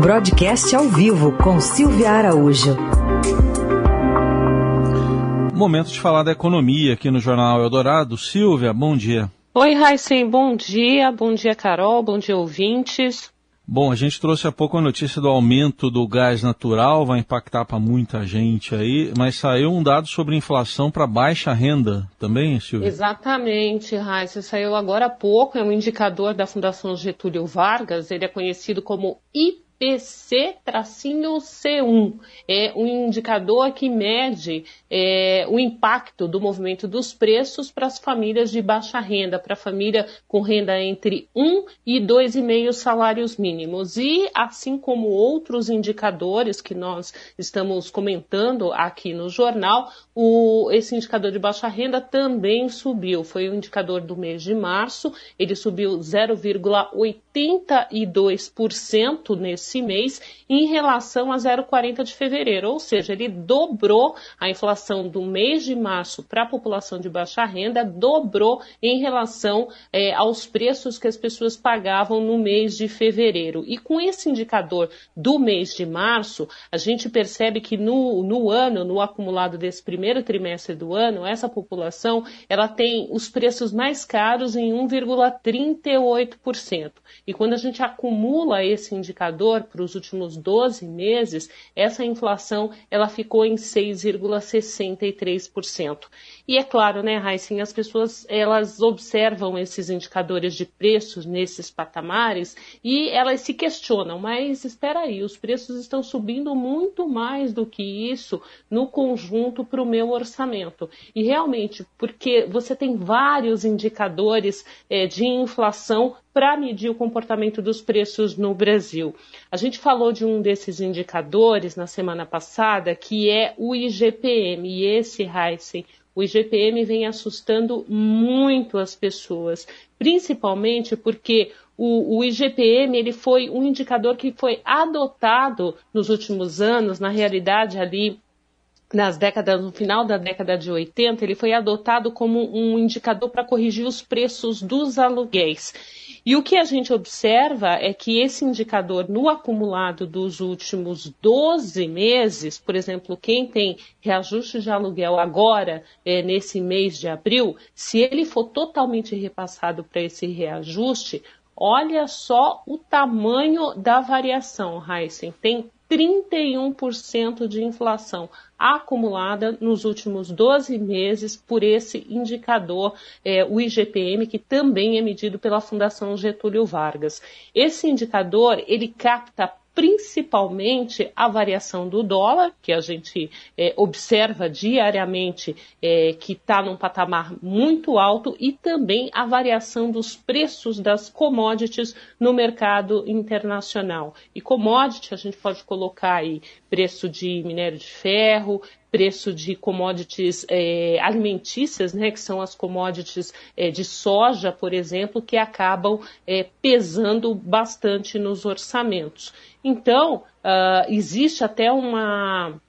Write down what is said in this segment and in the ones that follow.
Broadcast ao vivo com Silvia Araújo. Momento de falar da economia aqui no Jornal Eldorado. Silvia, bom dia. Oi, Raíssen, bom dia. Bom dia, Carol. Bom dia, ouvintes. Bom, a gente trouxe há pouco a notícia do aumento do gás natural, vai impactar para muita gente aí, mas saiu um dado sobre inflação para baixa renda também, Silvia? Exatamente, Raíssa, saiu agora há pouco, é um indicador da Fundação Getúlio Vargas, ele é conhecido como IP IPC-C1 é um indicador que mede é, o impacto do movimento dos preços para as famílias de baixa renda, para a família com renda entre 1 e 2,5 salários mínimos. E, assim como outros indicadores que nós estamos comentando aqui no jornal, o, esse indicador de baixa renda também subiu. Foi o indicador do mês de março, ele subiu 0,82% nesse mês em relação a 0,40 de fevereiro, ou seja, ele dobrou a inflação do mês de março para a população de baixa renda, dobrou em relação é, aos preços que as pessoas pagavam no mês de fevereiro. E com esse indicador do mês de março, a gente percebe que no, no ano, no acumulado desse primeiro primeiro trimestre do ano, essa população ela tem os preços mais caros em 1,38%. E quando a gente acumula esse indicador para os últimos 12 meses, essa inflação ela ficou em 6,63%. E é claro, né, Raíssa, as pessoas elas observam esses indicadores de preços nesses patamares e elas se questionam, mas espera aí, os preços estão subindo muito mais do que isso no conjunto para o meu orçamento. E realmente, porque você tem vários indicadores é, de inflação para medir o comportamento dos preços no Brasil. A gente falou de um desses indicadores na semana passada, que é o IGPM, e esse, Heisen, o IGPM vem assustando muito as pessoas, principalmente porque o, o, IGPM ele foi um indicador que foi adotado nos últimos anos, na realidade ali nas décadas, no final da década de 80, ele foi adotado como um indicador para corrigir os preços dos aluguéis. E o que a gente observa é que esse indicador no acumulado dos últimos 12 meses, por exemplo, quem tem reajuste de aluguel agora, é, nesse mês de abril, se ele for totalmente repassado para esse reajuste, olha só o tamanho da variação, Heisen. Tem 31% de inflação acumulada nos últimos 12 meses por esse indicador, é, o IGPM, que também é medido pela Fundação Getúlio Vargas. Esse indicador, ele capta principalmente a variação do dólar, que a gente é, observa diariamente é, que está num patamar muito alto, e também a variação dos preços das commodities no mercado internacional. E commodity a gente pode colocar aí preço de minério de ferro, preço de commodities é, alimentícias, né, que são as commodities é, de soja, por exemplo, que acabam é, pesando bastante nos orçamentos. Então, uh, existe até uma,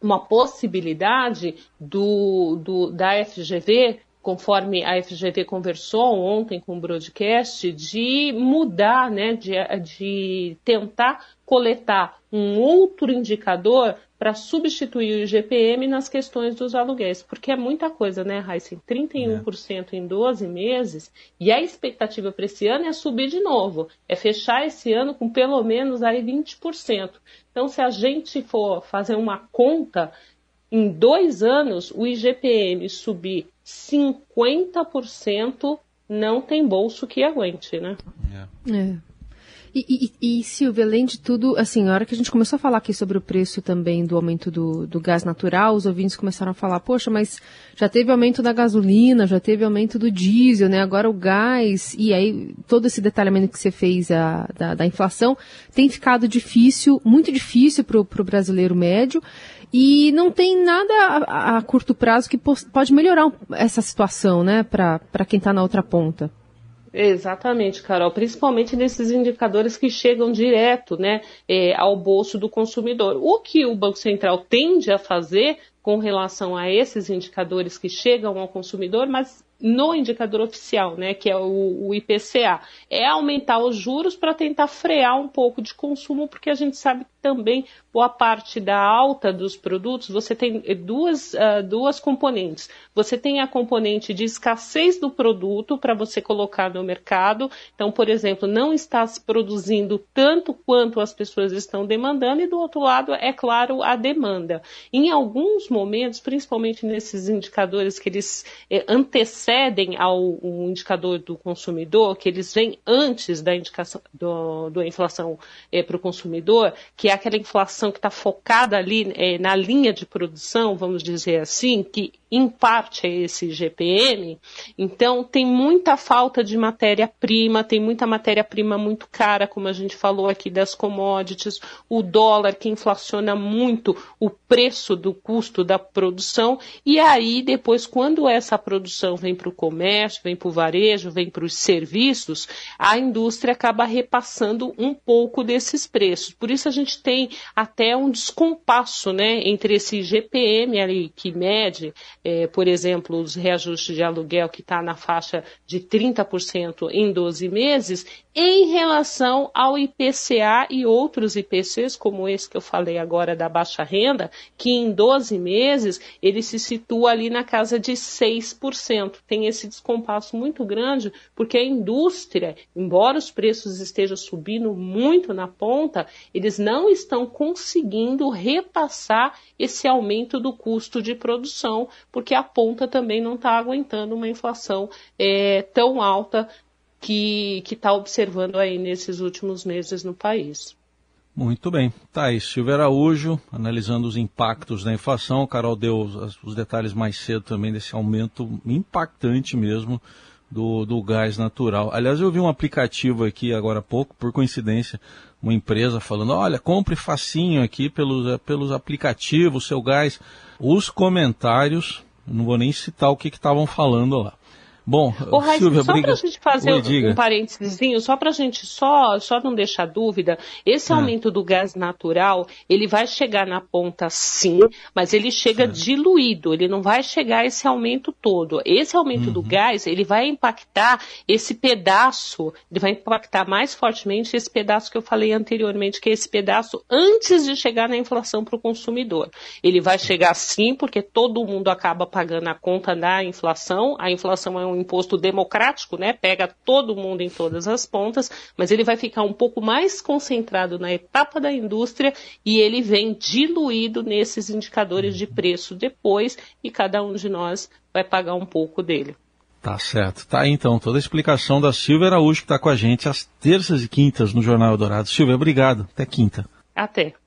uma possibilidade do, do, da FGV conforme a FGV conversou ontem com o broadcast, de mudar, né, de, de tentar coletar um outro indicador para substituir o IGPM nas questões dos aluguéis, porque é muita coisa, né, Heisen? 31% é. em 12 meses, e a expectativa para esse ano é subir de novo, é fechar esse ano com pelo menos aí 20%. Então, se a gente for fazer uma conta, em dois anos o IGPM subir 50%, não tem bolso que aguente, né? É. é. E, e, e, Silvia, além de tudo, assim, a hora que a gente começou a falar aqui sobre o preço também do aumento do, do gás natural, os ouvintes começaram a falar, poxa, mas já teve aumento da gasolina, já teve aumento do diesel, né? Agora o gás, e aí todo esse detalhamento que você fez a, da, da inflação tem ficado difícil, muito difícil para o brasileiro médio. E não tem nada a, a curto prazo que pode melhorar essa situação, né, para quem está na outra ponta. Exatamente, Carol, principalmente nesses indicadores que chegam direto né, é, ao bolso do consumidor. O que o Banco Central tende a fazer com relação a esses indicadores que chegam ao consumidor, mas no indicador oficial, né, que é o, o IPCA, é aumentar os juros para tentar frear um pouco de consumo, porque a gente sabe que também boa parte da alta dos produtos, você tem duas, uh, duas componentes. Você tem a componente de escassez do produto para você colocar no mercado. Então, por exemplo, não está se produzindo tanto quanto as pessoas estão demandando, e do outro lado, é claro, a demanda. Em alguns momentos, principalmente nesses indicadores que eles eh, antecedem ao indicador do consumidor, que eles vêm antes da indicação do, da inflação eh, para o consumidor, que é aquela inflação que está focada ali é, na linha de produção, vamos dizer assim, que em parte é esse GPM, então tem muita falta de matéria-prima, tem muita matéria-prima muito cara, como a gente falou aqui das commodities, o dólar que inflaciona muito o preço do custo da produção, e aí depois, quando essa produção vem para o comércio, vem para o varejo, vem para os serviços, a indústria acaba repassando um pouco desses preços. Por isso a gente tem até um descompasso né, entre esse GPM ali que mede é, por exemplo, os reajustes de aluguel que está na faixa de 30% em 12 meses, em relação ao IPCA e outros IPCs, como esse que eu falei agora da baixa renda, que em 12 meses ele se situa ali na casa de 6%. Tem esse descompasso muito grande, porque a indústria, embora os preços estejam subindo muito na ponta, eles não estão conseguindo repassar esse aumento do custo de produção, porque a ponta também não está aguentando uma inflação é, tão alta que está observando aí nesses últimos meses no país. Muito bem. Aí, Silvio Araújo, analisando os impactos da inflação. Carol deu os, os, detalhes mais cedo também desse aumento impactante mesmo do, do gás natural. Aliás, eu vi um aplicativo aqui agora há pouco, por coincidência, uma empresa falando, olha, compre facinho aqui pelos, pelos aplicativos, seu gás. Os comentários, não vou nem citar o que estavam falando lá. Bom, Ô, Raíssa, Silvia, só para a gente fazer Oi, um parênteses, só para a gente só, só não deixar dúvida, esse é. aumento do gás natural, ele vai chegar na ponta sim, mas ele chega é. diluído, ele não vai chegar esse aumento todo. Esse aumento uhum. do gás, ele vai impactar esse pedaço, ele vai impactar mais fortemente esse pedaço que eu falei anteriormente, que é esse pedaço antes de chegar na inflação para o consumidor. Ele vai chegar sim, porque todo mundo acaba pagando a conta da inflação, a inflação é um imposto democrático, né? Pega todo mundo em todas as pontas, mas ele vai ficar um pouco mais concentrado na etapa da indústria e ele vem diluído nesses indicadores de preço depois e cada um de nós vai pagar um pouco dele. Tá certo. Tá aí então toda a explicação da Silvia Araújo que está com a gente às terças e quintas no Jornal Dourado. Silvia, obrigado. Até quinta. Até.